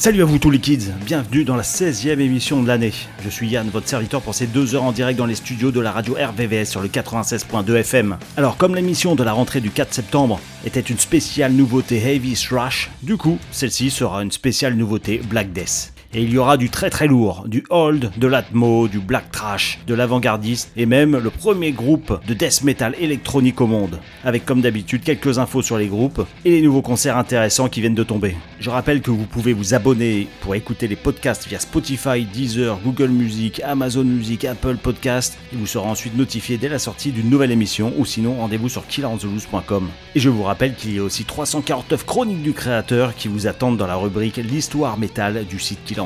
Salut à vous tous les kids, bienvenue dans la 16e émission de l'année. Je suis Yann, votre serviteur pour ces deux heures en direct dans les studios de la radio RVVS sur le 96.2 FM. Alors comme l'émission de la rentrée du 4 septembre était une spéciale nouveauté Heavy Thrash, du coup celle-ci sera une spéciale nouveauté Black Death. Et il y aura du très très lourd, du old, de l'atmo, du black trash, de l'avant-gardiste et même le premier groupe de death metal électronique au monde. Avec comme d'habitude quelques infos sur les groupes et les nouveaux concerts intéressants qui viennent de tomber. Je rappelle que vous pouvez vous abonner pour écouter les podcasts via Spotify, Deezer, Google Music, Amazon Music, Apple Podcast et vous serez ensuite notifié dès la sortie d'une nouvelle émission ou sinon rendez-vous sur killerontheloose.com. Et je vous rappelle qu'il y a aussi 349 chroniques du créateur qui vous attendent dans la rubrique l'histoire métal du site Killer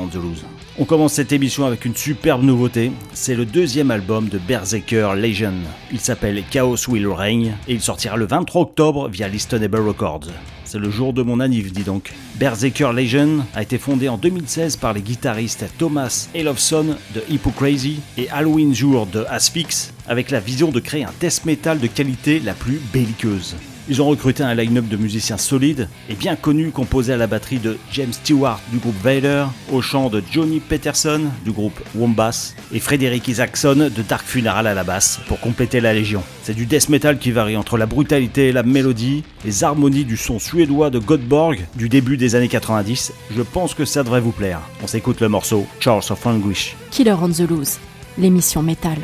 on commence cette émission avec une superbe nouveauté, c'est le deuxième album de Berserker Legion. Il s'appelle Chaos Will Reign et il sortira le 23 octobre via Listenable Records. C'est le jour de mon anniv, dis donc. Berserker Legion a été fondé en 2016 par les guitaristes Thomas Elofson de Hippocrazy et Halloween Jour de Asphyx, avec la vision de créer un death metal de qualité la plus belliqueuse. Ils ont recruté un line-up de musiciens solides et bien connus composé à la batterie de James Stewart du groupe Vader, au chant de Johnny Peterson du groupe Wombas et Frédéric Isaacson de Dark Funeral à la basse pour compléter la légion. C'est du death metal qui varie entre la brutalité et la mélodie, les harmonies du son suédois de Godborg du début des années 90. Je pense que ça devrait vous plaire. On s'écoute le morceau Charles of Anguish. Killer on the Loose, l'émission métal.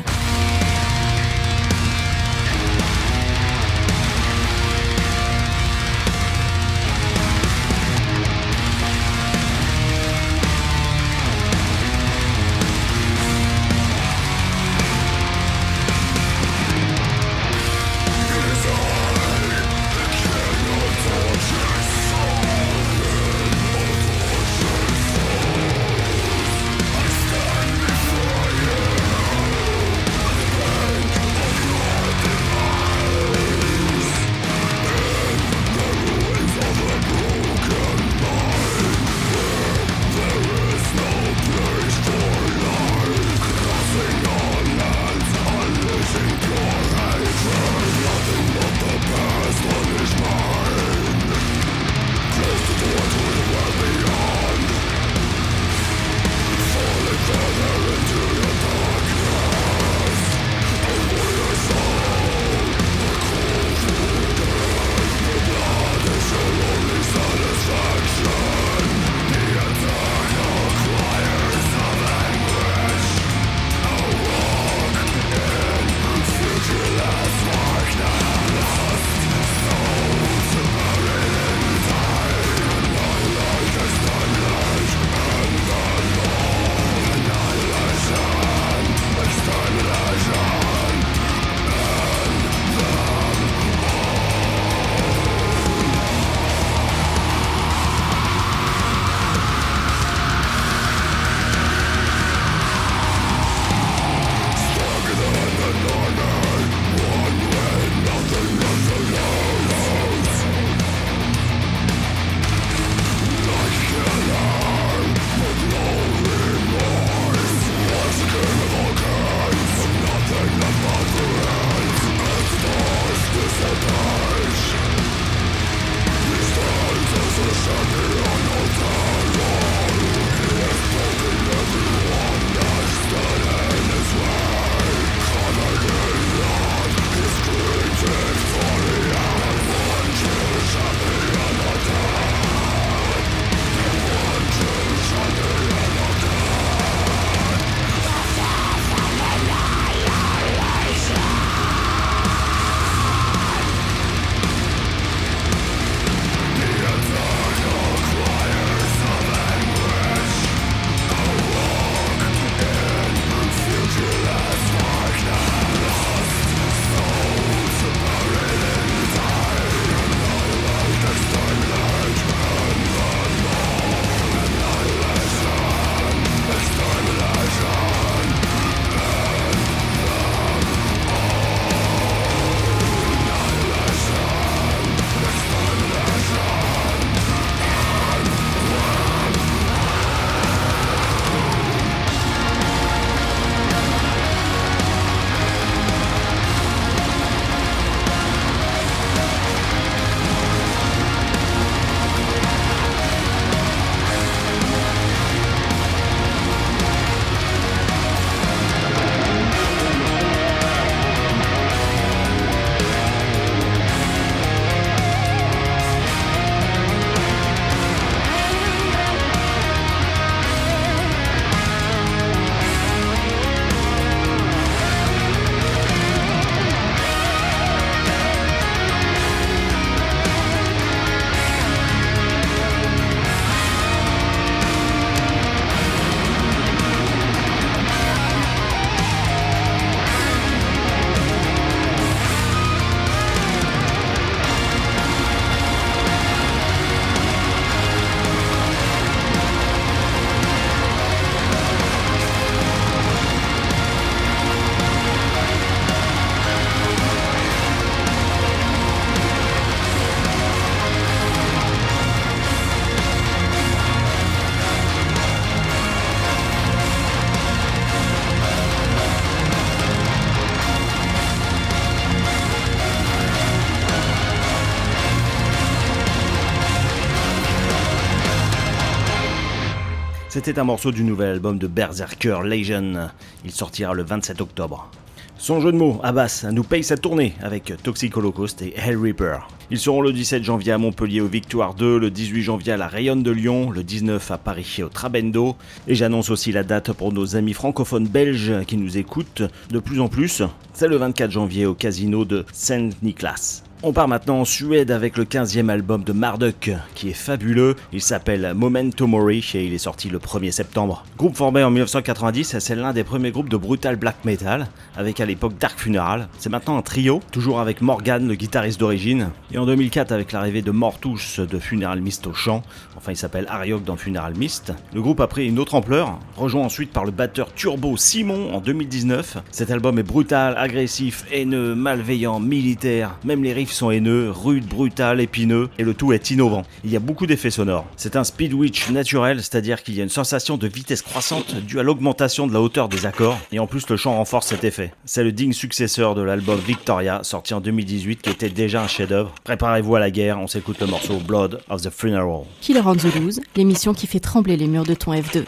C'était un morceau du nouvel album de Berserker Legion. Il sortira le 27 octobre. Son jeu de mots, Abbas, nous paye sa tournée avec Toxic Holocaust et Hell Reaper. Ils seront le 17 janvier à Montpellier au Victoire 2, le 18 janvier à la Rayonne de Lyon, le 19 à Paris au Trabendo. Et j'annonce aussi la date pour nos amis francophones belges qui nous écoutent de plus en plus. C'est le 24 janvier au casino de Saint-Nicolas. On part maintenant en Suède avec le 15e album de Marduk, qui est fabuleux. Il s'appelle Momento Mori et il est sorti le 1er septembre. Groupe formé en 1990, c'est l'un des premiers groupes de brutal black metal, avec à l'époque Dark Funeral. C'est maintenant un trio, toujours avec Morgan, le guitariste d'origine. Et en 2004, avec l'arrivée de Mortus de Funeral Mist au chant, enfin il s'appelle Ariok dans Funeral Mist, le groupe a pris une autre ampleur, rejoint ensuite par le batteur Turbo Simon en 2019. Cet album est brutal, agressif, haineux, malveillant, militaire, même les riffs sont haineux, rudes, brutal, épineux, et le tout est innovant. Il y a beaucoup d'effets sonores. C'est un speed witch naturel, c'est-à-dire qu'il y a une sensation de vitesse croissante due à l'augmentation de la hauteur des accords, et en plus le chant renforce cet effet. C'est le digne successeur de l'album Victoria, sorti en 2018, qui était déjà un chef-d'œuvre. Préparez-vous à la guerre, on s'écoute le morceau Blood of the Funeral. Killer on the Loose, l'émission qui fait trembler les murs de ton F2.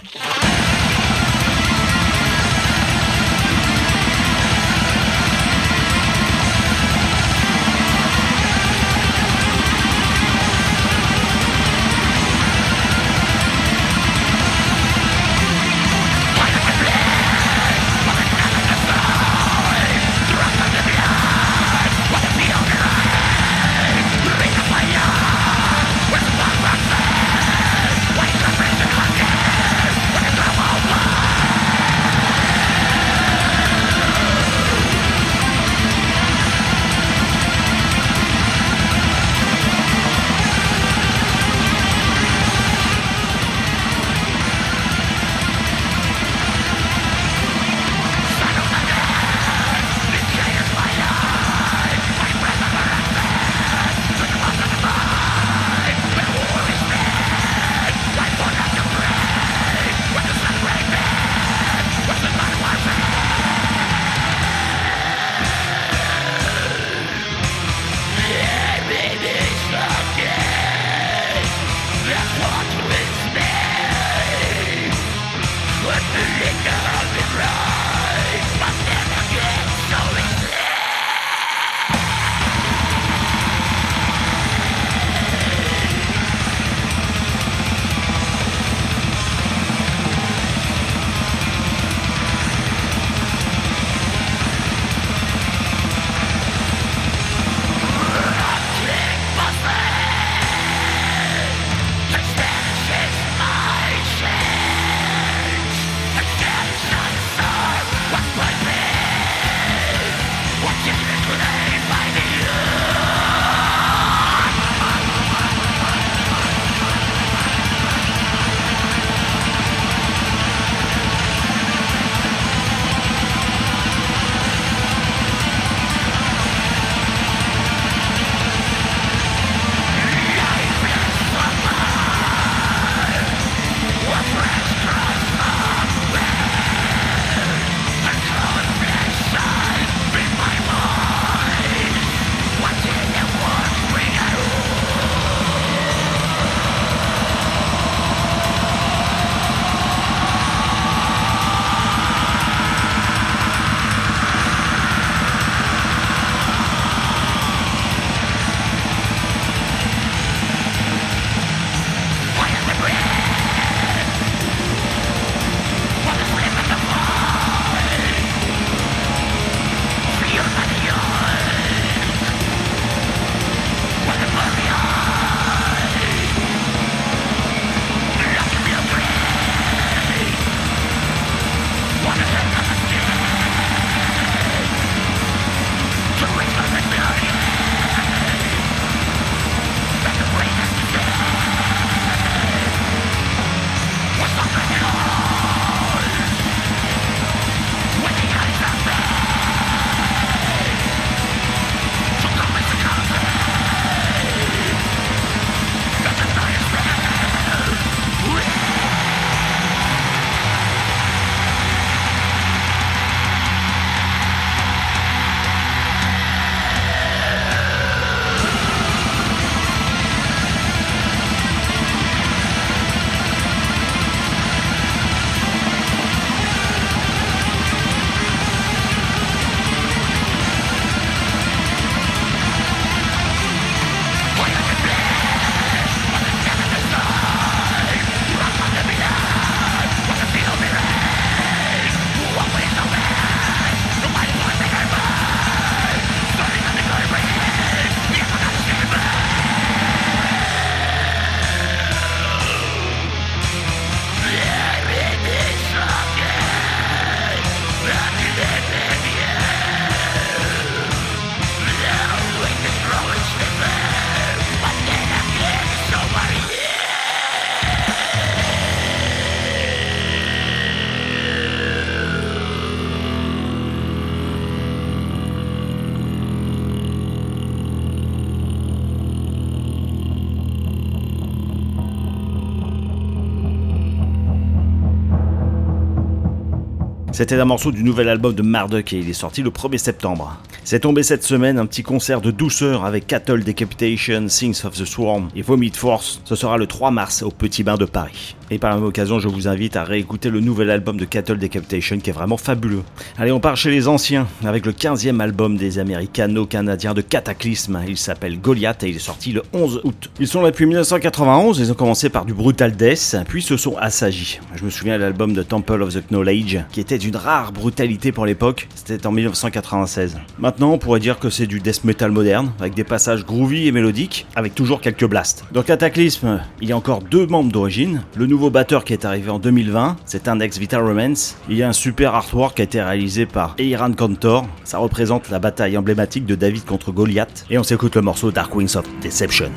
C'était un morceau du nouvel album de Marduk et il est sorti le 1er septembre. C'est tombé cette semaine un petit concert de douceur avec Cattle Decapitation, Things of the Swarm et Vomit Force. Ce sera le 3 mars au Petit Bain de Paris. Et par la même occasion, je vous invite à réécouter le nouvel album de Cattle Decapitation qui est vraiment fabuleux. Allez, on part chez les anciens avec le 15e album des Américano-Canadiens de Cataclysme. Il s'appelle Goliath et il est sorti le 11 août. Ils sont là depuis 1991, ils ont commencé par du Brutal Death, puis se sont assagis. Je me souviens de l'album de Temple of the Knowledge qui était d'une rare brutalité pour l'époque, c'était en 1996. Maintenant, on pourrait dire que c'est du death metal moderne, avec des passages groovy et mélodiques, avec toujours quelques blasts. Dans Cataclysme, il y a encore deux membres d'origine. Le nouveau batteur qui est arrivé en 2020, c'est un ex Vital Romance. Il y a un super artwork qui a été réalisé par Eiran Cantor. Ça représente la bataille emblématique de David contre Goliath. Et on s'écoute le morceau Dark Wings of Deception.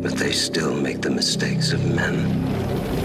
But they still make the mistakes of men.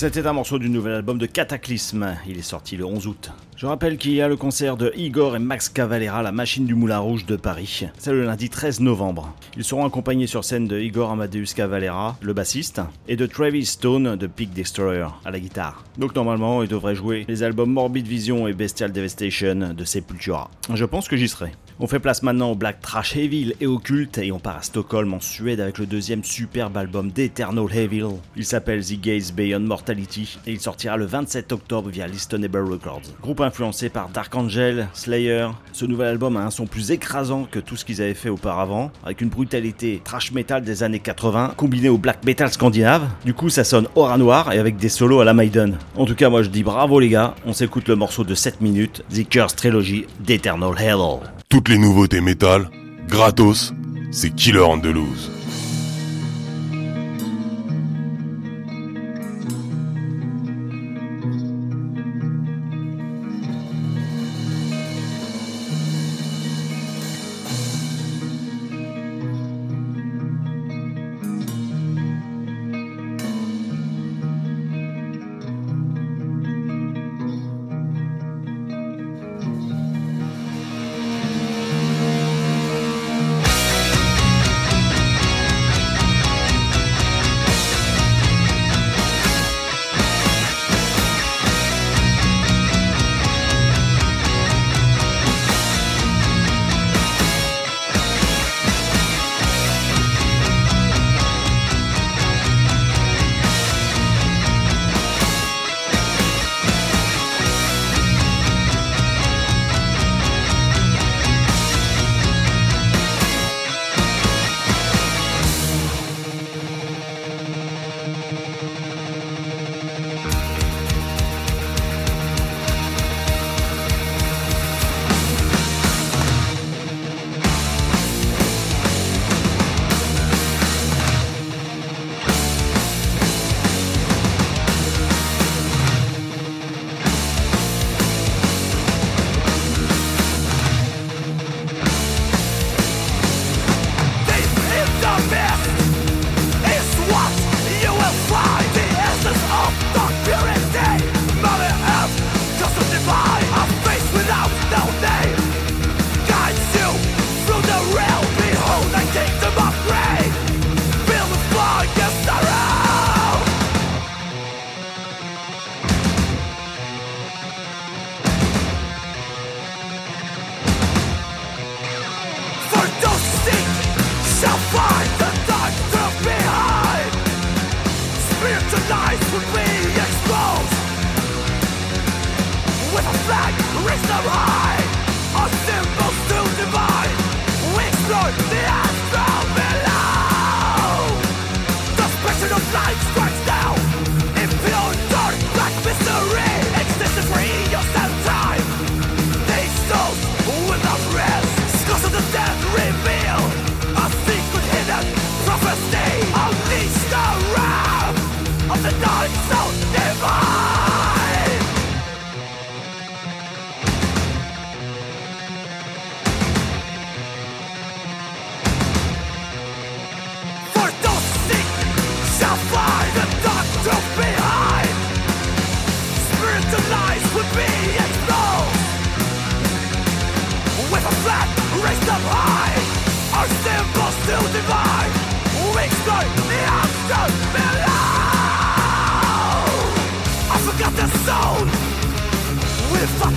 C'était un morceau du nouvel album de Cataclysme. Il est sorti le 11 août. Je rappelle qu'il y a le concert de Igor et Max Cavalera, la machine du Moulin Rouge de Paris. C'est le lundi 13 novembre. Ils seront accompagnés sur scène de Igor Amadeus Cavalera, le bassiste, et de Travis Stone de Peak Destroyer à la guitare. Donc normalement, ils devraient jouer les albums Morbid Vision et Bestial Devastation de Sepultura. Je pense que j'y serai. On fait place maintenant au black trash Evil et au culte et on part à Stockholm en Suède avec le deuxième superbe album d'Eternal Evil. Il s'appelle The Gaze Beyond Mortality et il sortira le 27 octobre via Listenable Records. Groupe influencé par Dark Angel, Slayer, ce nouvel album a un son plus écrasant que tout ce qu'ils avaient fait auparavant, avec une brutalité trash metal des années 80 combinée au black metal scandinave. Du coup ça sonne aura noir et avec des solos à la Maiden. En tout cas moi je dis bravo les gars, on s'écoute le morceau de 7 minutes, The Curse Trilogy d'Eternal Hell toutes les nouveautés métal, gratos, c'est Killer Andalouse.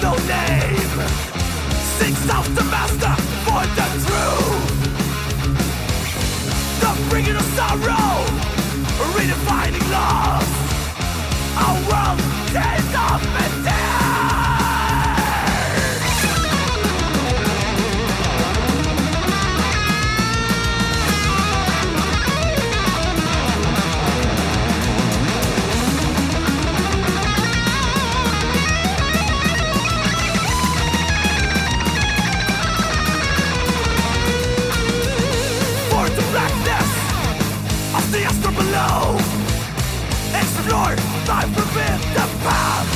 no name. Master the truth. The of sorrow Redefining love. Our world is up and north, I forbid the path.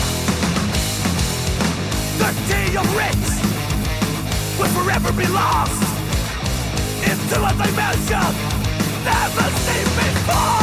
The key of writ will forever be lost into a dimension never seen before.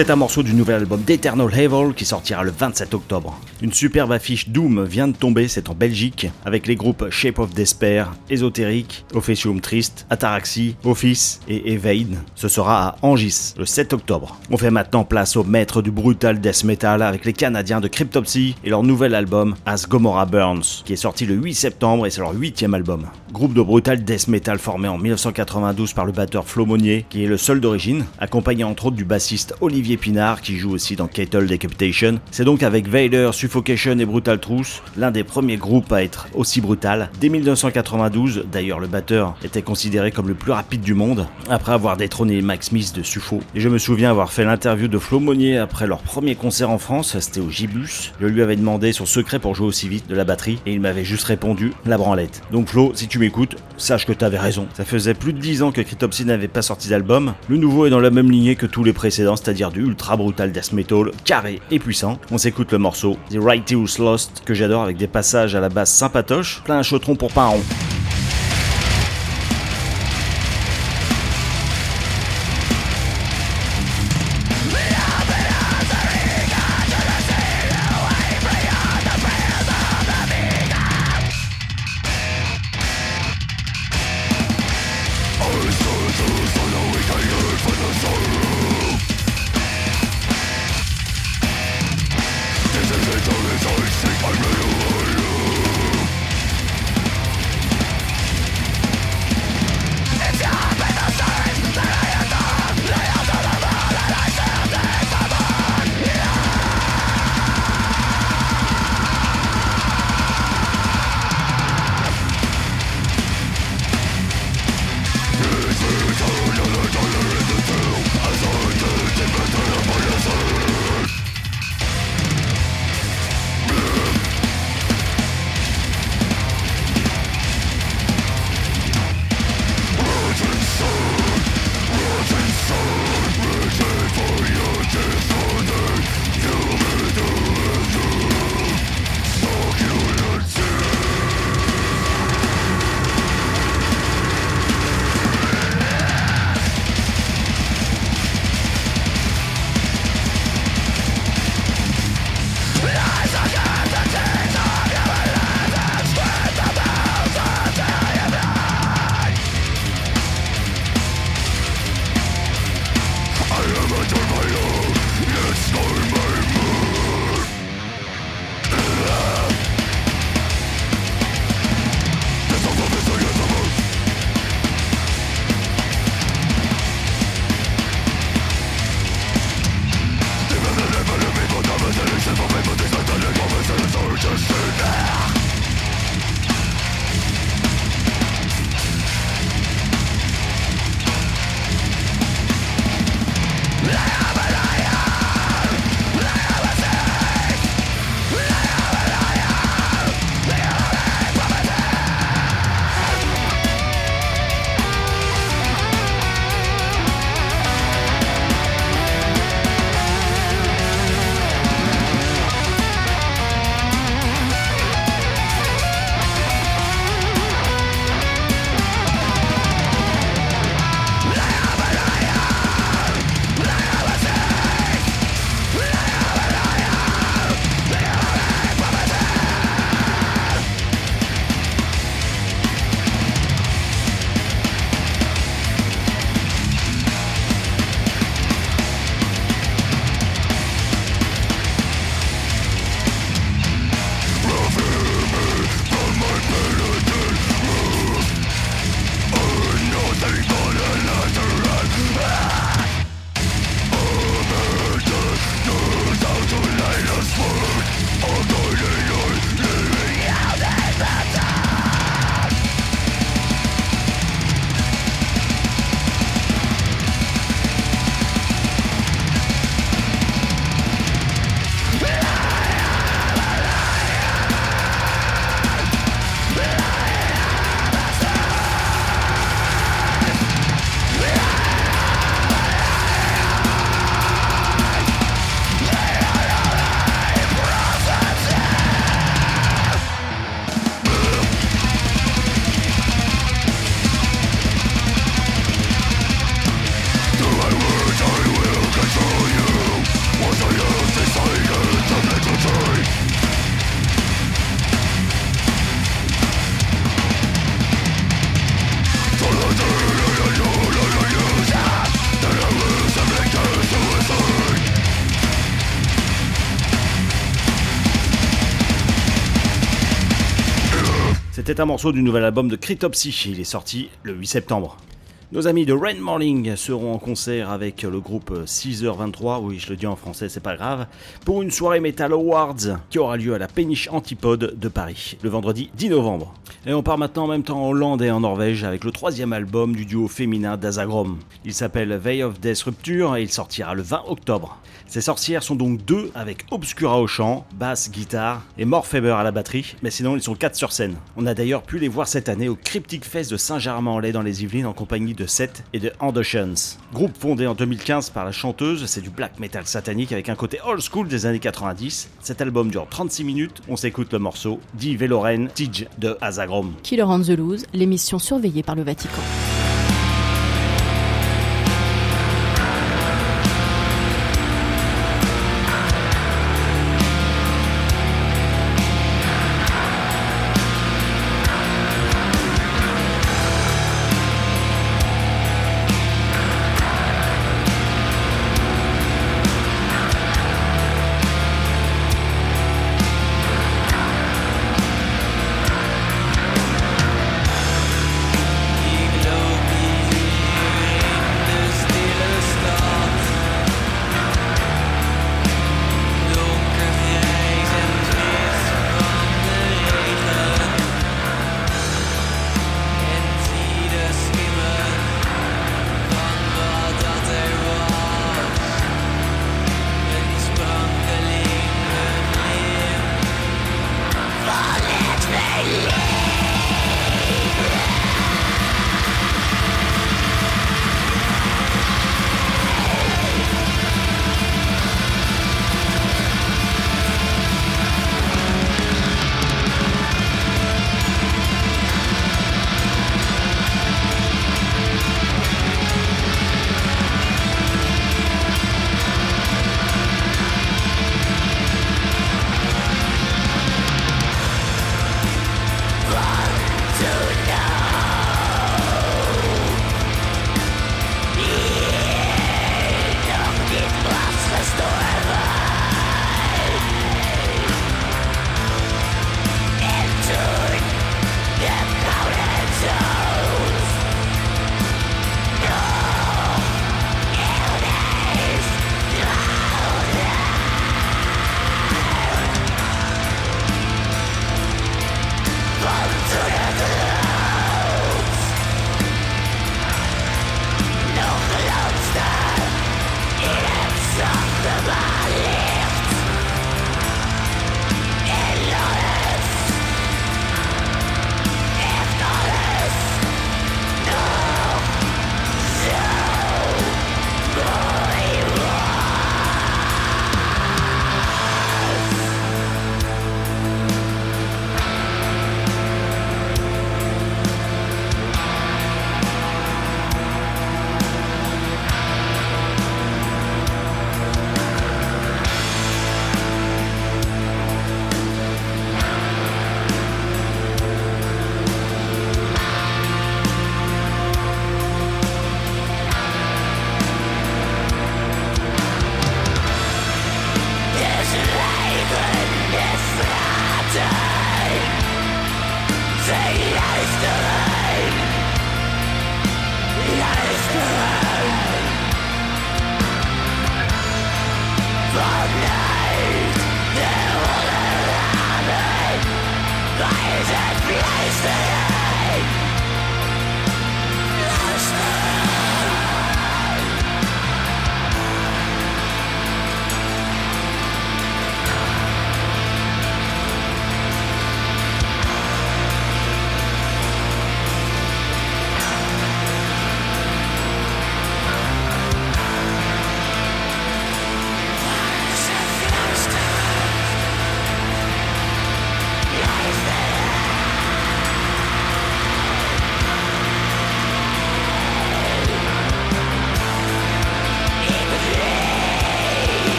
C'était un morceau du nouvel album d'Eternal Evil qui sortira le 27 octobre. Une superbe affiche Doom vient de tomber, c'est en Belgique, avec les groupes Shape of Despair, Ésotérique, Officium Triste, Ataraxie, Office et Evade. Ce sera à Angis le 7 octobre. On fait maintenant place au maître du brutal death metal avec les Canadiens de Cryptopsy et leur nouvel album As Gomorrah Burns, qui est sorti le 8 septembre et c'est leur huitième album. Groupe de brutal death metal formé en 1992 par le batteur Flo Monnier, qui est le seul d'origine, accompagné entre autres du bassiste Olivier Pinard, qui joue aussi dans Kettle Decapitation. C'est donc avec Vader, Suffocation et Brutal Truth, l'un des premiers groupes à être aussi brutal. Dès 1992, d'ailleurs le batteur était considéré comme le plus rapide du monde, après avoir détrôné Mike Smith de Suffo. Et je me souviens avoir fait l'interview de Flo Monnier après leur premier concert en France, c'était au Gibus. Je lui avais demandé son secret pour jouer aussi vite de la batterie, et il m'avait juste répondu, la branlette. Donc Flo, si tu m'écoutes, sache que t'avais raison. Ça faisait plus de 10 ans que Cryptopsy n'avait pas sorti d'album. Le nouveau est dans la même lignée que tous les précédents, c'est-à-dire du ultra brutal death metal, carré et puissant. On s'écoute le morceau Righteous Lost que j'adore avec des passages à la basse sympatoche, plein un chautron pour pas. Un morceau du nouvel album de Cryptopsy, il est sorti le 8 septembre. Nos amis de Rain Morning seront en concert avec le groupe 6h23, oui je le dis en français c'est pas grave, pour une soirée Metal Awards qui aura lieu à la Péniche Antipode de Paris, le vendredi 10 novembre. Et on part maintenant en même temps en Hollande et en Norvège avec le troisième album du duo féminin d'Azagrom. Il s'appelle Veil of Death Rupture et il sortira le 20 octobre. Ces sorcières sont donc deux avec Obscura au chant, basse, guitare et Morpheber à la batterie, mais sinon ils sont quatre sur scène. On a d'ailleurs pu les voir cette année au Cryptic Fest de Saint-Germain-en-Laye dans les Yvelines en compagnie de Seth et de Andersons. Groupe fondé en 2015 par la chanteuse, c'est du black metal satanique avec un côté old school des années 90. Cet album dure 36 minutes, on s'écoute le morceau Die Veloren Tige de Azagrom. Killer on the Loose, l'émission surveillée par le Vatican.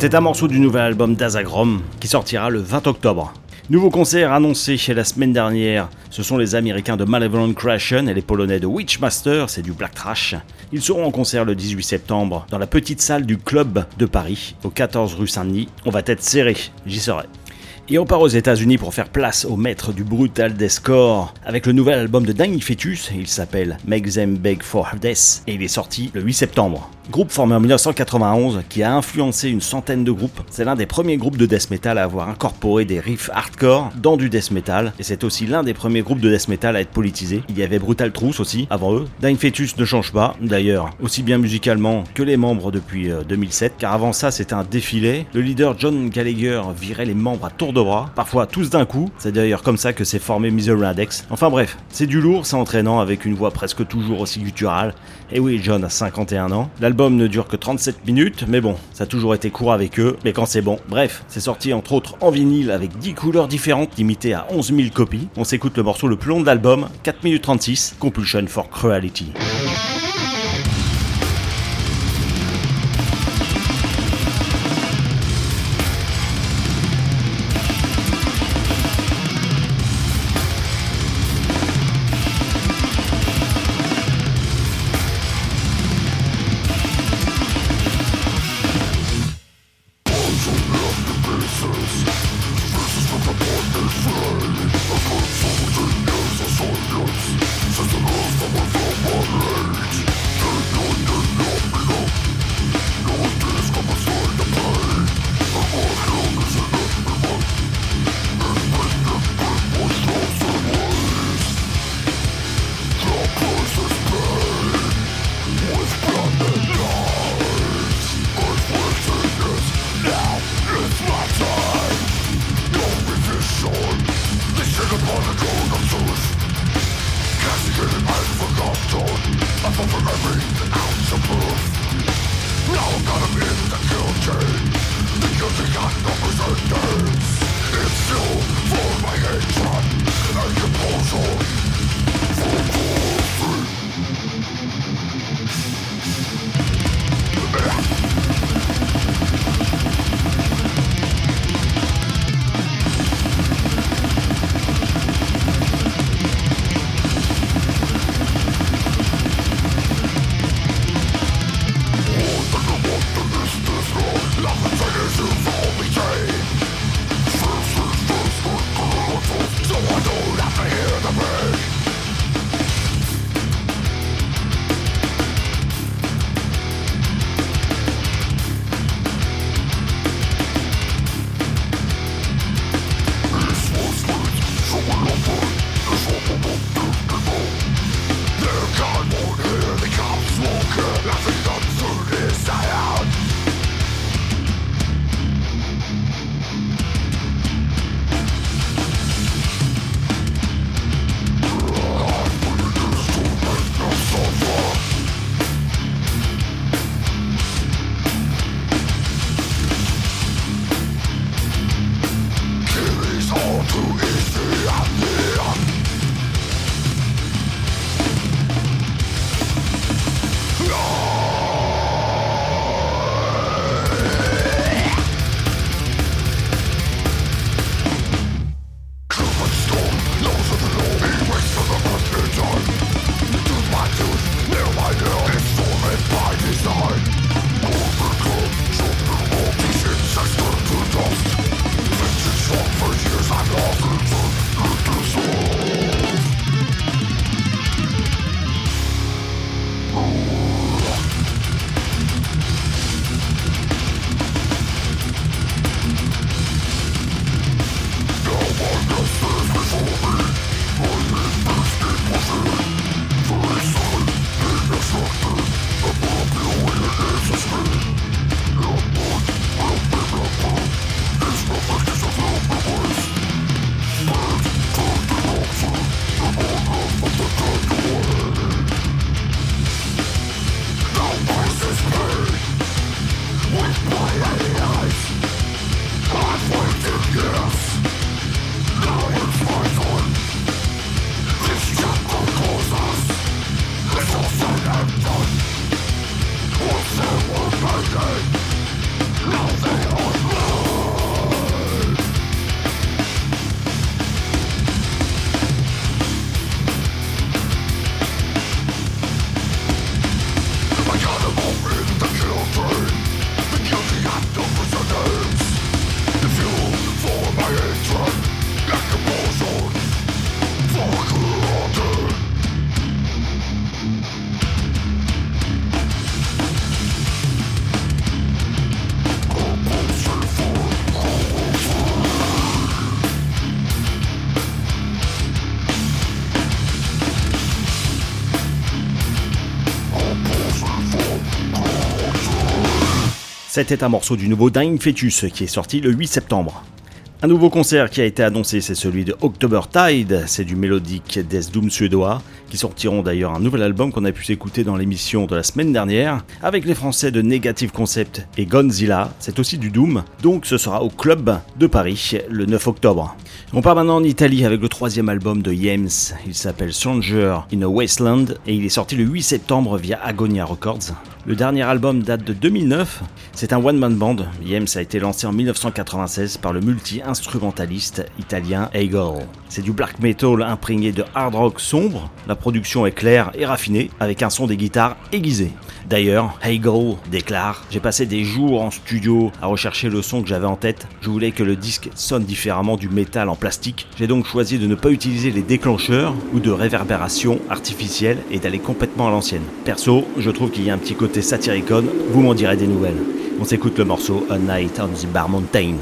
C'était un morceau du nouvel album d'Azagrom qui sortira le 20 octobre. Nouveau concert annoncé chez la semaine dernière, ce sont les Américains de Malevolent Creation et les Polonais de Witchmaster, c'est du black trash. Ils seront en concert le 18 septembre dans la petite salle du club de Paris, au 14 rue Saint-Denis. On va être serré, j'y serai. Et on part aux États-Unis pour faire place au maître du brutal deathcore avec le nouvel album de Danny Fetus. Il s'appelle Make Them Beg for Death et il est sorti le 8 septembre. Groupe formé en 1991 qui a influencé une centaine de groupes. C'est l'un des premiers groupes de death metal à avoir incorporé des riffs hardcore dans du death metal et c'est aussi l'un des premiers groupes de death metal à être politisé. Il y avait Brutal Truth aussi avant eux. Dying Fetus ne change pas d'ailleurs, aussi bien musicalement que les membres depuis 2007 euh, car avant ça c'était un défilé. Le leader John Gallagher virait les membres à tour de bras, parfois tous d'un coup. C'est d'ailleurs comme ça que s'est formé Misery Index. Enfin bref, c'est du lourd, c'est entraînant avec une voix presque toujours aussi gutturale. Et oui, John a 51 ans. Ne dure que 37 minutes, mais bon, ça a toujours été court avec eux, mais quand c'est bon. Bref, c'est sorti entre autres en vinyle avec 10 couleurs différentes, limitées à 11 000 copies. On s'écoute le morceau le plus long de l'album, 4 minutes 36, Compulsion for Cruelty. C'était un morceau du nouveau Dying Fetus qui est sorti le 8 septembre. Un nouveau concert qui a été annoncé, c'est celui de October Tide, c'est du mélodique Death Doom suédois, qui sortiront d'ailleurs un nouvel album qu'on a pu s'écouter dans l'émission de la semaine dernière, avec les Français de Negative Concept et Gonzilla, c'est aussi du Doom, donc ce sera au Club de Paris le 9 octobre. On part maintenant en Italie avec le troisième album de Yems, il s'appelle Stranger in a Wasteland et il est sorti le 8 septembre via Agonia Records. Le dernier album date de 2009, c'est un one-man band, Yems a été lancé en 1996 par le multi-instrumentaliste italien Hegel. C'est du black metal imprégné de hard rock sombre, la production est claire et raffinée, avec un son des guitares aiguisé. D'ailleurs, Hegel déclare J'ai passé des jours en studio à rechercher le son que j'avais en tête. Je voulais que le disque sonne différemment du métal en plastique. J'ai donc choisi de ne pas utiliser les déclencheurs ou de réverbération artificielle et d'aller complètement à l'ancienne. Perso, je trouve qu'il y a un petit côté satiricon, vous m'en direz des nouvelles. On s'écoute le morceau A Night on the Bar Mountain.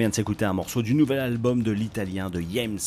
Vient de s'écouter un morceau du nouvel album de l'italien de James.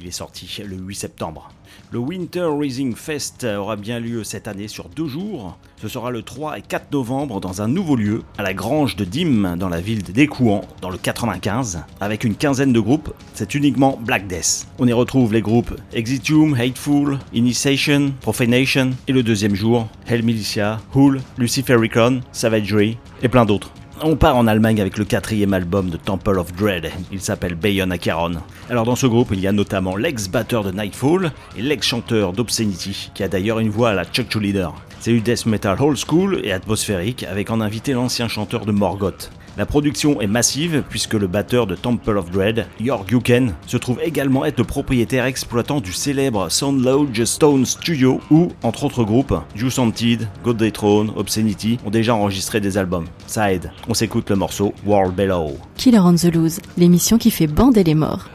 Il est sorti le 8 septembre. Le Winter Rising Fest aura bien lieu cette année sur deux jours. Ce sera le 3 et 4 novembre dans un nouveau lieu, à la Grange de Dîmes, dans la ville d'Écouan, dans le 95, avec une quinzaine de groupes. C'est uniquement Black Death. On y retrouve les groupes Exitium, Hateful, Initiation, Profanation, et le deuxième jour, Hell Militia, Hull, Lucifericon, Savagery, et plein d'autres. On part en Allemagne avec le quatrième album de Temple of Dread. Il s'appelle Bayon Acheron. Alors dans ce groupe, il y a notamment l'ex-batteur de Nightfall et l'ex-chanteur d'Obscenity, qui a d'ailleurs une voix à la Chuck Leader. C'est du death metal old school et atmosphérique, avec en invité l'ancien chanteur de Morgoth. La production est massive puisque le batteur de Temple of Dread, Jörg Yuken, se trouve également être le propriétaire exploitant du célèbre Sound Lodge Stone Studio où, entre autres groupes, Juice Anted, God Day Throne, Obscenity ont déjà enregistré des albums. Ça aide. On s'écoute le morceau World Below. Killer on the Loose, l'émission qui fait bander les morts.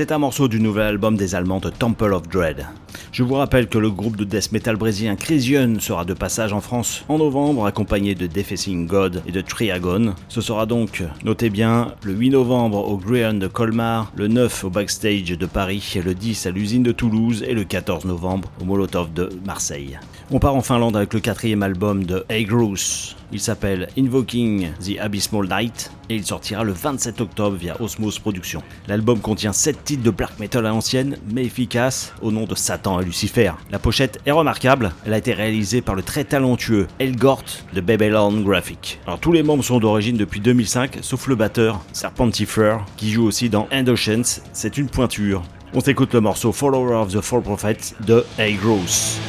C'était un morceau du nouvel album des Allemands de Temple of Dread. Je vous rappelle que le groupe de death metal brésilien Crisione sera de passage en France en novembre, accompagné de Defacing God et de Triagon. Ce sera donc, notez bien, le 8 novembre au Grian de Colmar, le 9 au Backstage de Paris, le 10 à l'usine de Toulouse et le 14 novembre au Molotov de Marseille. On part en Finlande avec le quatrième album de Groose. Il s'appelle Invoking the Abyssal Night et il sortira le 27 octobre via Osmos Productions. L'album contient 7 titres de black metal à l'ancienne, mais efficace, au nom de Satan et Lucifer. La pochette est remarquable, elle a été réalisée par le très talentueux Elgort de Babylon Graphic. Alors tous les membres sont d'origine depuis 2005, sauf le batteur, Serpentifer, qui joue aussi dans Endochance, c'est une pointure. On s'écoute le morceau Follower of the Fall Prophet de A. Gross.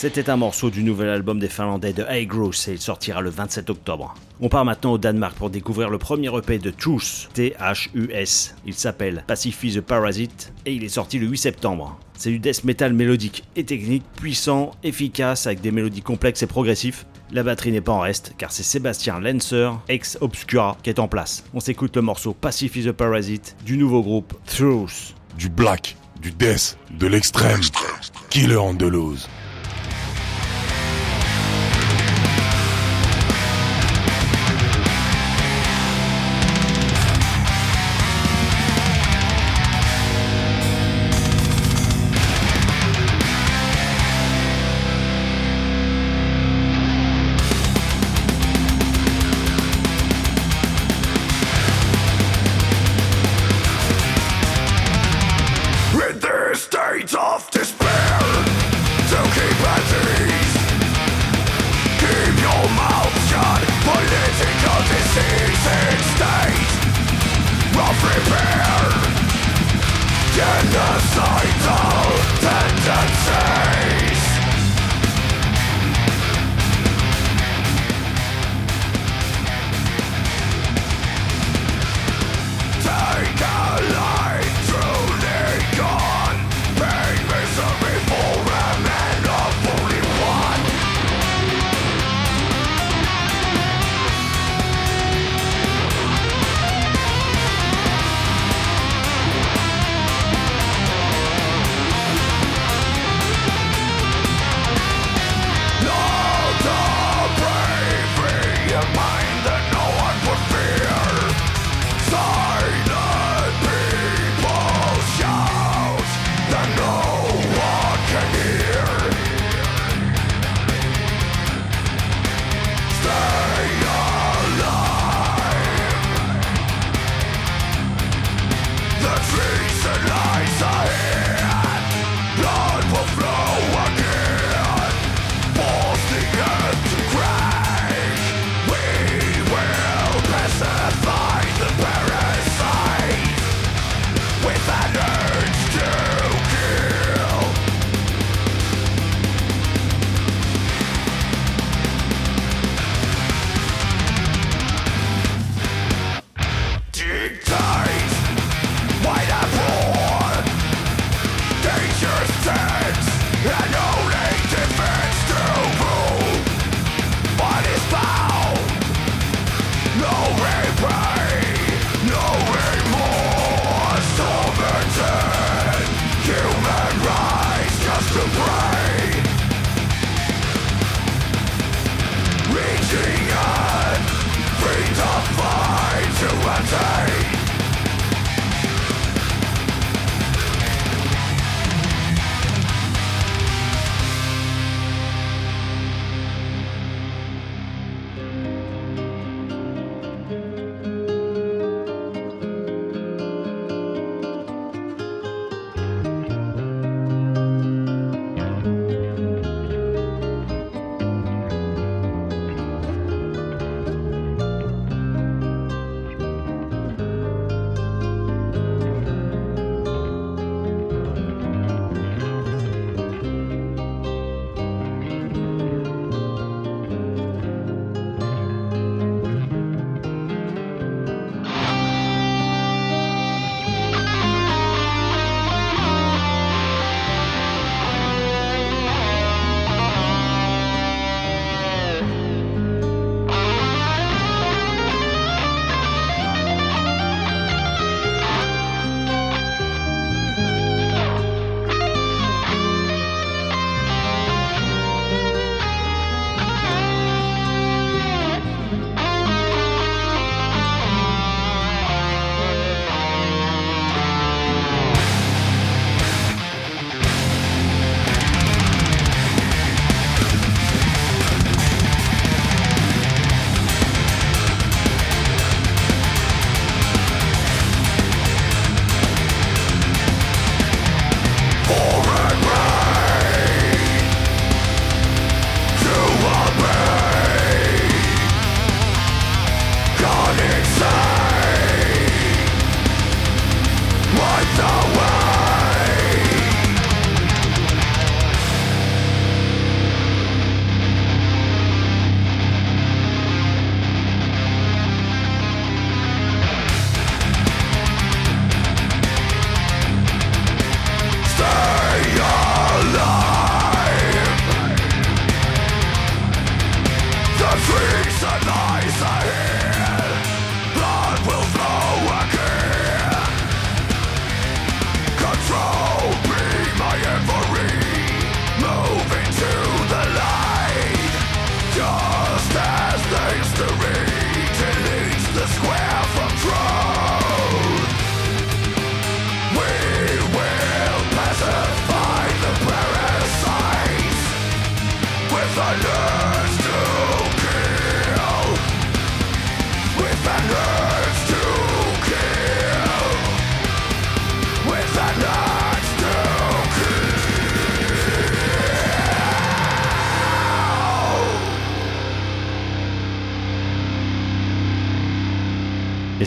C'était un morceau du nouvel album des Finlandais de Hey Gross et il sortira le 27 octobre. On part maintenant au Danemark pour découvrir le premier EP de Truth, T-H-U-S. Il s'appelle Pacify the Parasite et il est sorti le 8 septembre. C'est du death metal mélodique et technique, puissant, efficace, avec des mélodies complexes et progressifs. La batterie n'est pas en reste, car c'est Sébastien Lenser, ex Obscura, qui est en place. On s'écoute le morceau Pacify the Parasite du nouveau groupe Truth. Du black, du death, de l'extrême. Killer Andalouse.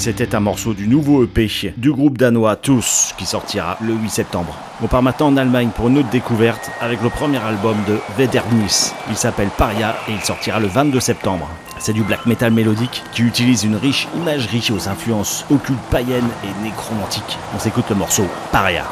C'était un morceau du nouveau EP du groupe danois Tous qui sortira le 8 septembre. On part maintenant en Allemagne pour une autre découverte avec le premier album de Wedernis. Il s'appelle Paria et il sortira le 22 septembre. C'est du black metal mélodique qui utilise une riche imagerie aux influences occultes païennes et nécromantiques. On s'écoute le morceau Paria.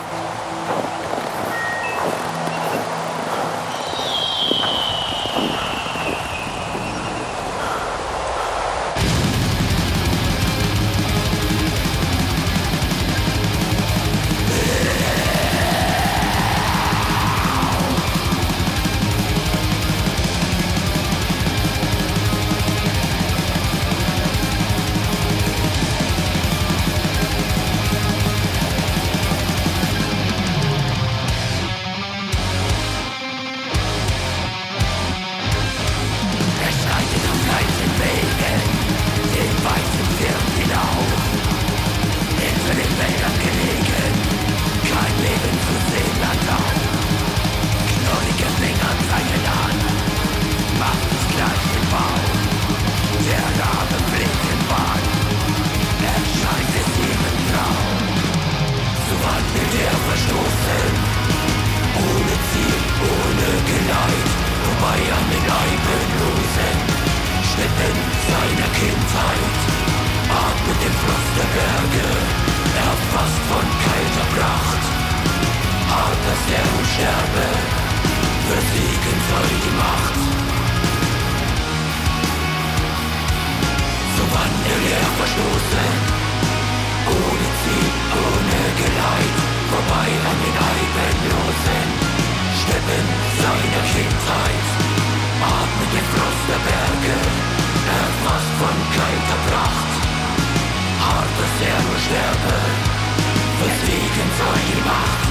So wandel er verstoßen, ohne Ziel, ohne Geleit, vorbei an den Eibenlosen, Steppen seiner Kindheit, atmet den Fluss der Berge, erfasst von kalter Pracht, hart, dass er nur sterbe, weswegen sei die Macht.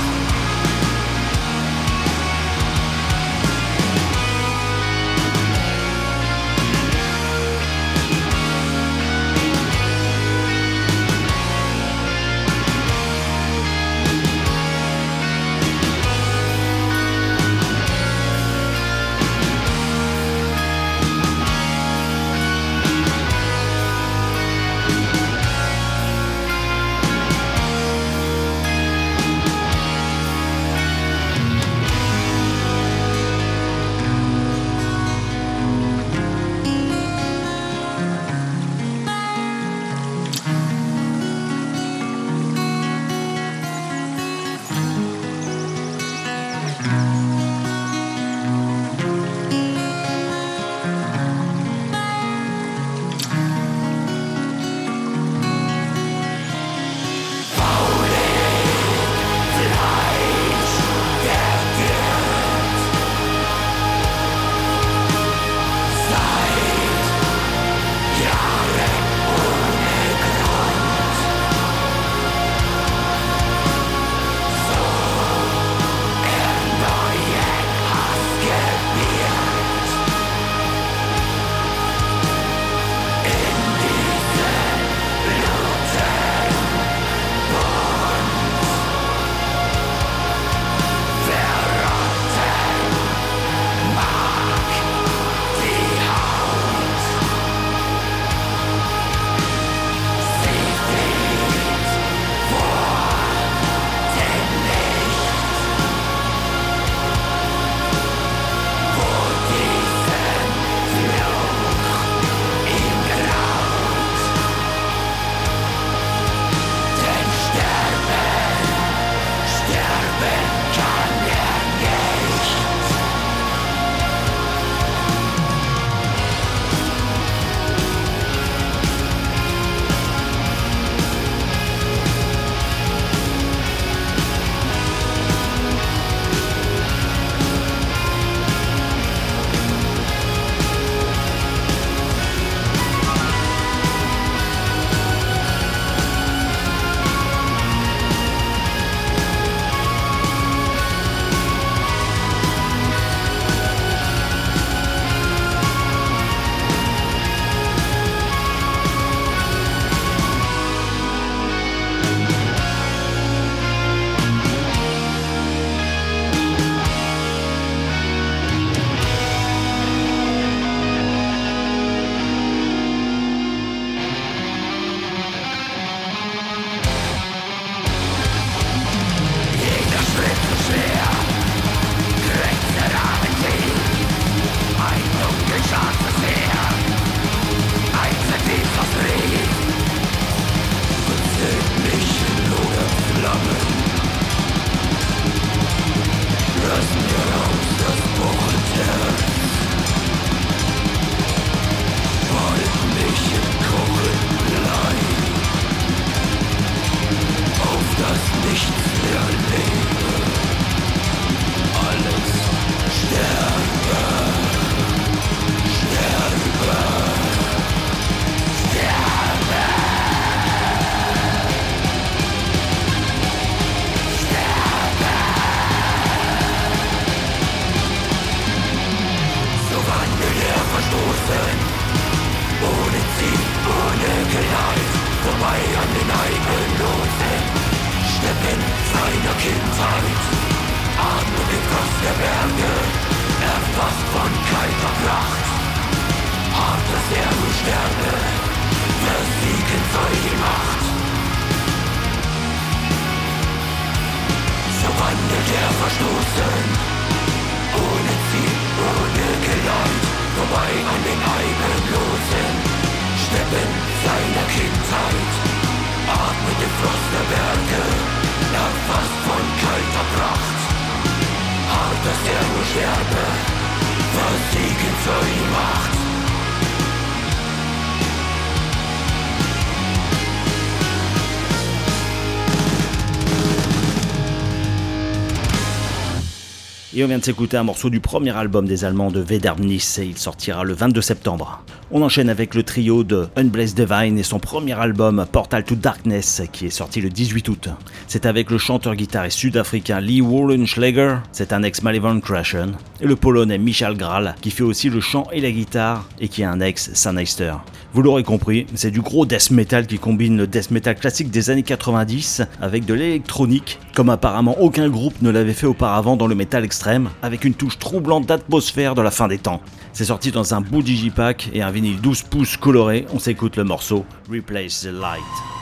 Et on vient de s'écouter un morceau du premier album des Allemands de Nice et il sortira le 22 septembre. On enchaîne avec le trio de Unblessed Divine et son premier album Portal to Darkness qui est sorti le 18 août. C'est avec le chanteur-guitariste sud-africain Lee Wallenschläger, c'est un ex Malevolent Crushen, et le polonais Michal Gral qui fait aussi le chant et la guitare et qui est un ex Sinister. Vous l'aurez compris, c'est du gros death metal qui combine le death metal classique des années 90 avec de l'électronique, comme apparemment aucun groupe ne l'avait fait auparavant dans le metal extrême, avec une touche troublante d'atmosphère de la fin des temps. C'est sorti dans un bout digipack et un vinyle 12 pouces coloré, on s'écoute le morceau Replace the Light.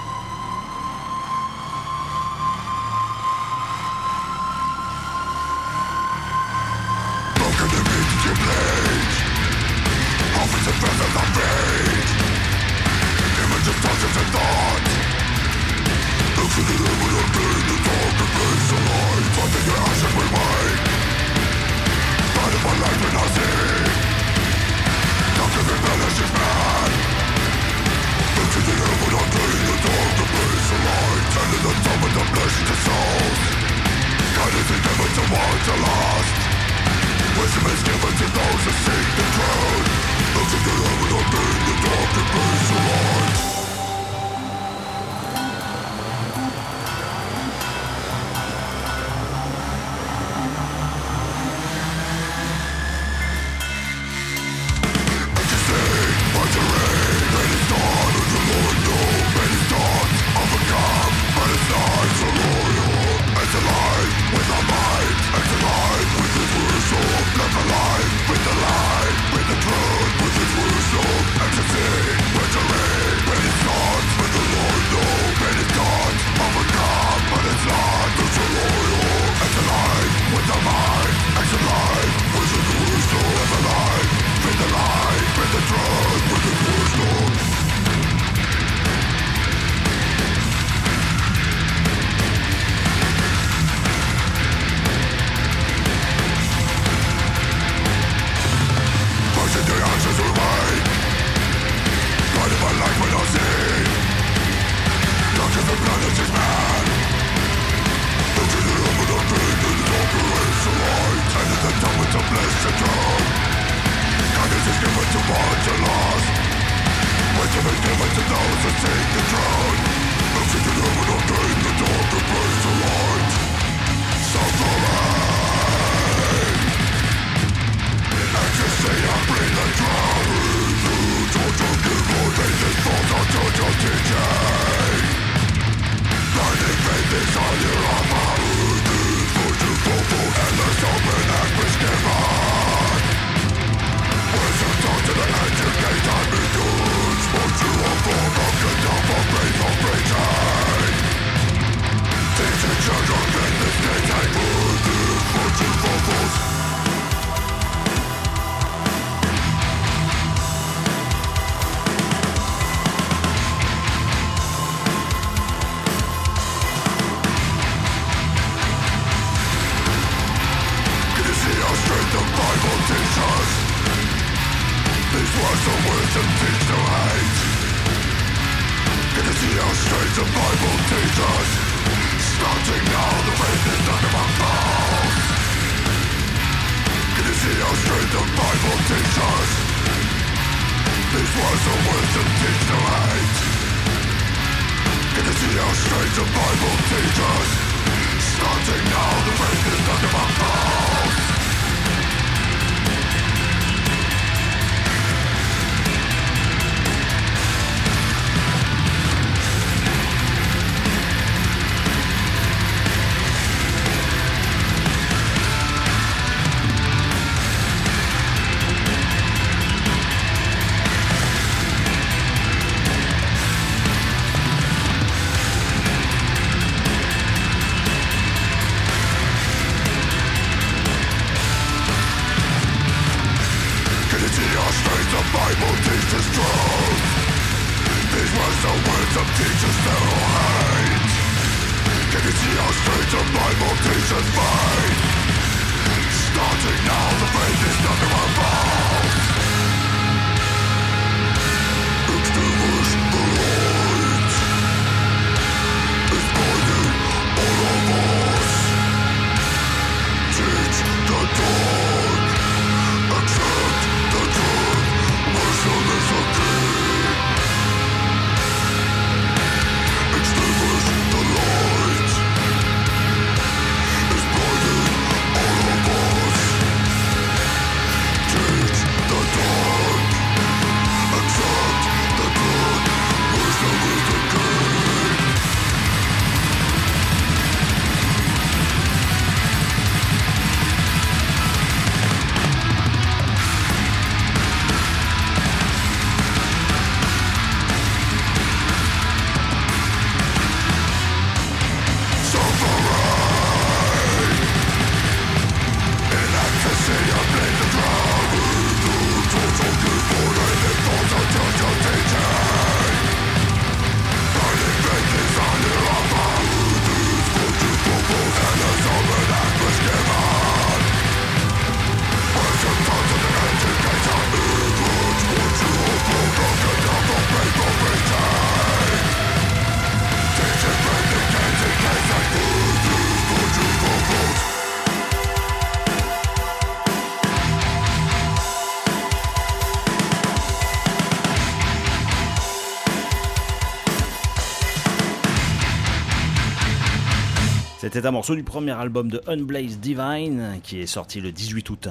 C'était un morceau du premier album de Unblaze Divine qui est sorti le 18 août.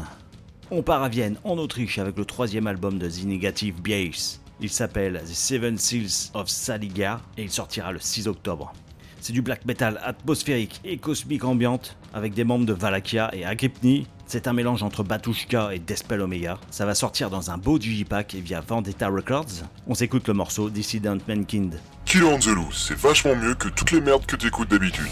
On part à Vienne, en Autriche, avec le troisième album de The Negative Bias. Il s'appelle The Seven Seals of Saliga et il sortira le 6 octobre. C'est du black metal atmosphérique et cosmique ambiante avec des membres de Valakia et Agrippni. C'est un mélange entre Batushka et Despel Omega. Ça va sortir dans un beau digipack via Vendetta Records. On s'écoute le morceau Dissident Mankind. Killer on the Loose, c'est vachement mieux que toutes les merdes que t'écoutes d'habitude.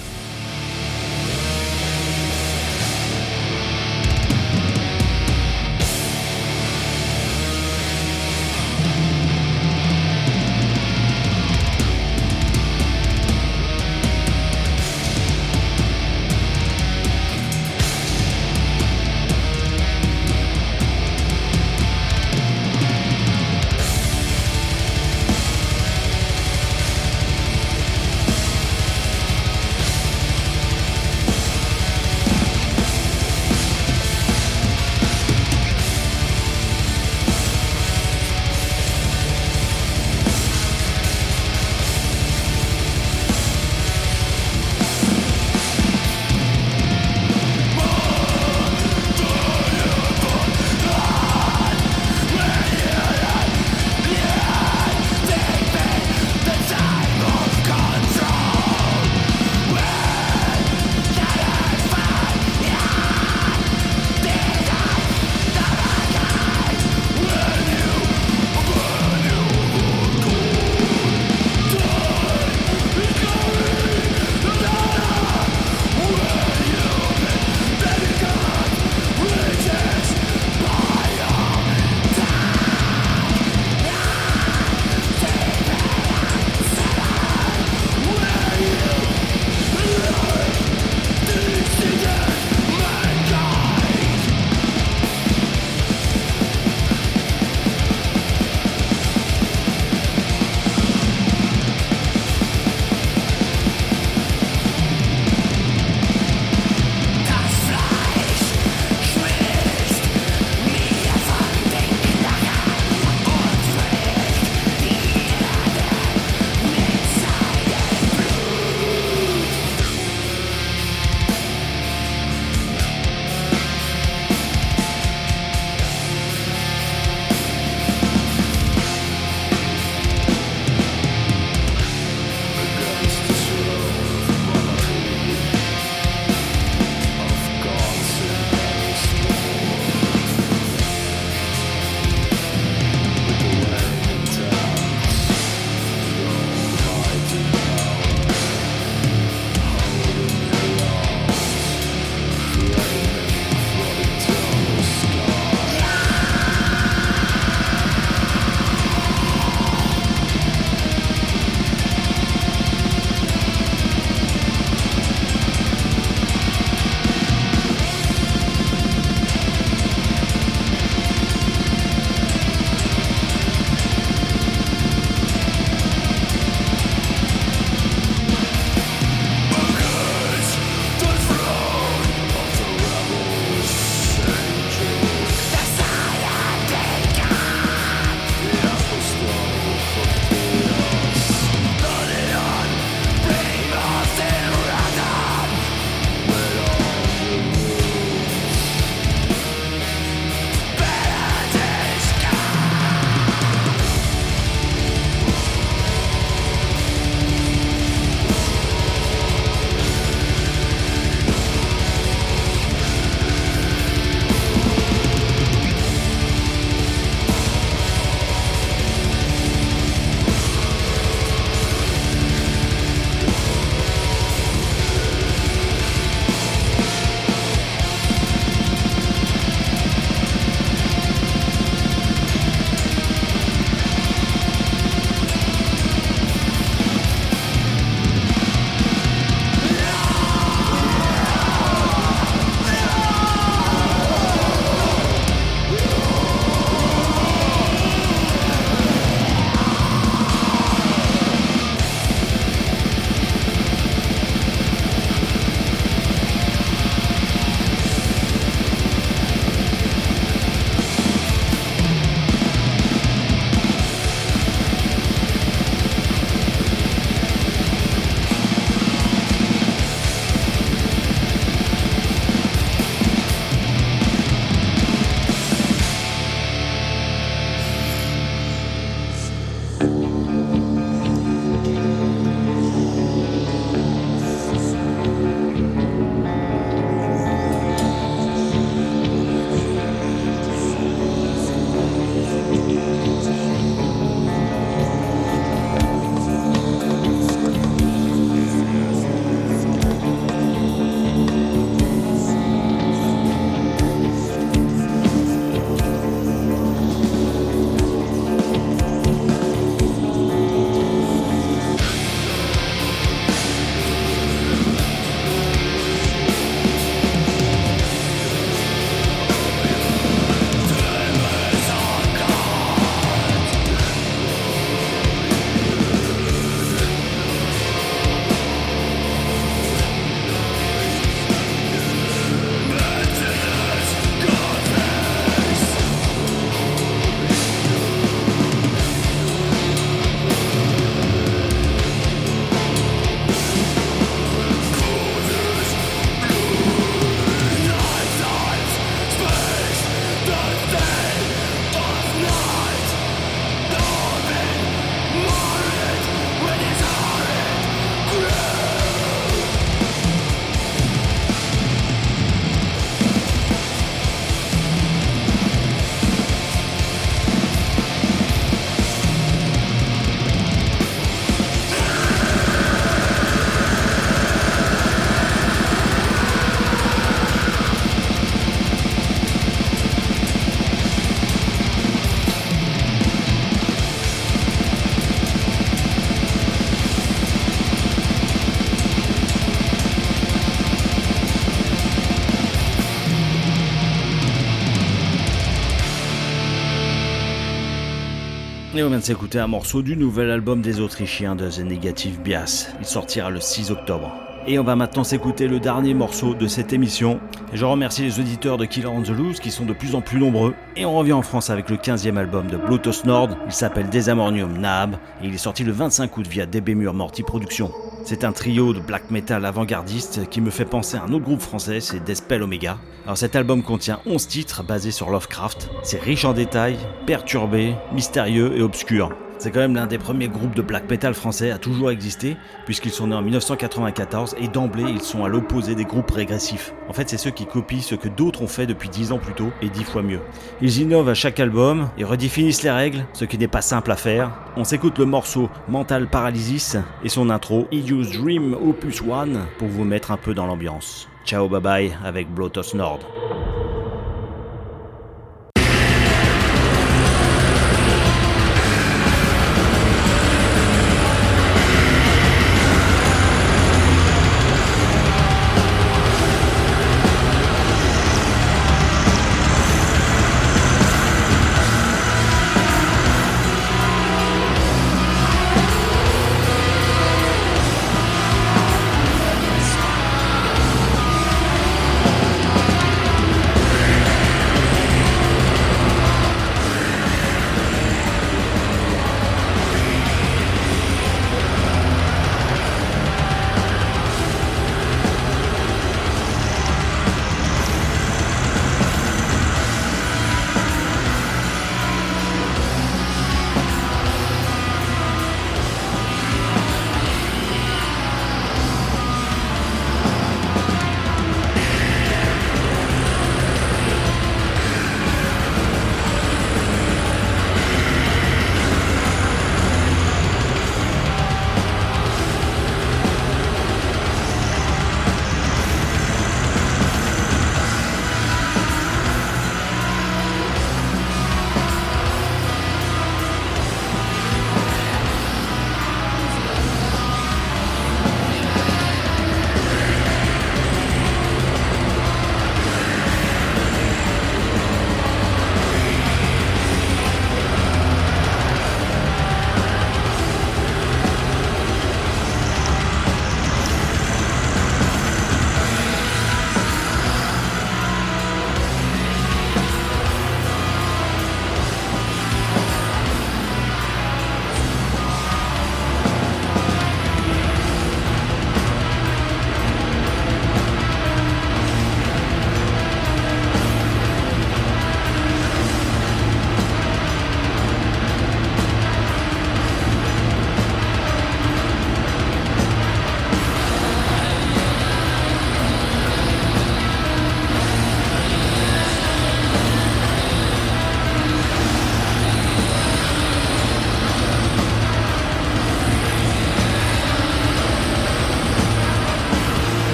On vient de s'écouter un morceau du nouvel album des Autrichiens de The Negative Bias. Il sortira le 6 octobre. Et on va maintenant s'écouter le dernier morceau de cette émission. Et je remercie les auditeurs de Killer on the Loose qui sont de plus en plus nombreux. Et on revient en France avec le 15e album de Bluetooth Nord. Il s'appelle Desamornium Nab et il est sorti le 25 août via DB Mur Morty Productions. C'est un trio de black metal avant-gardiste qui me fait penser à un autre groupe français, c'est Despel Omega. Alors cet album contient 11 titres basés sur Lovecraft. C'est riche en détails, perturbé, mystérieux et obscur. C'est quand même l'un des premiers groupes de black metal français à toujours exister, puisqu'ils sont nés en 1994 et d'emblée ils sont à l'opposé des groupes régressifs. En fait, c'est ceux qui copient ce que d'autres ont fait depuis 10 ans plus tôt et 10 fois mieux. Ils innovent à chaque album et redéfinissent les règles, ce qui n'est pas simple à faire. On s'écoute le morceau Mental Paralysis et son intro Idiot's Dream Opus 1 pour vous mettre un peu dans l'ambiance. Ciao bye bye avec Blotos Nord.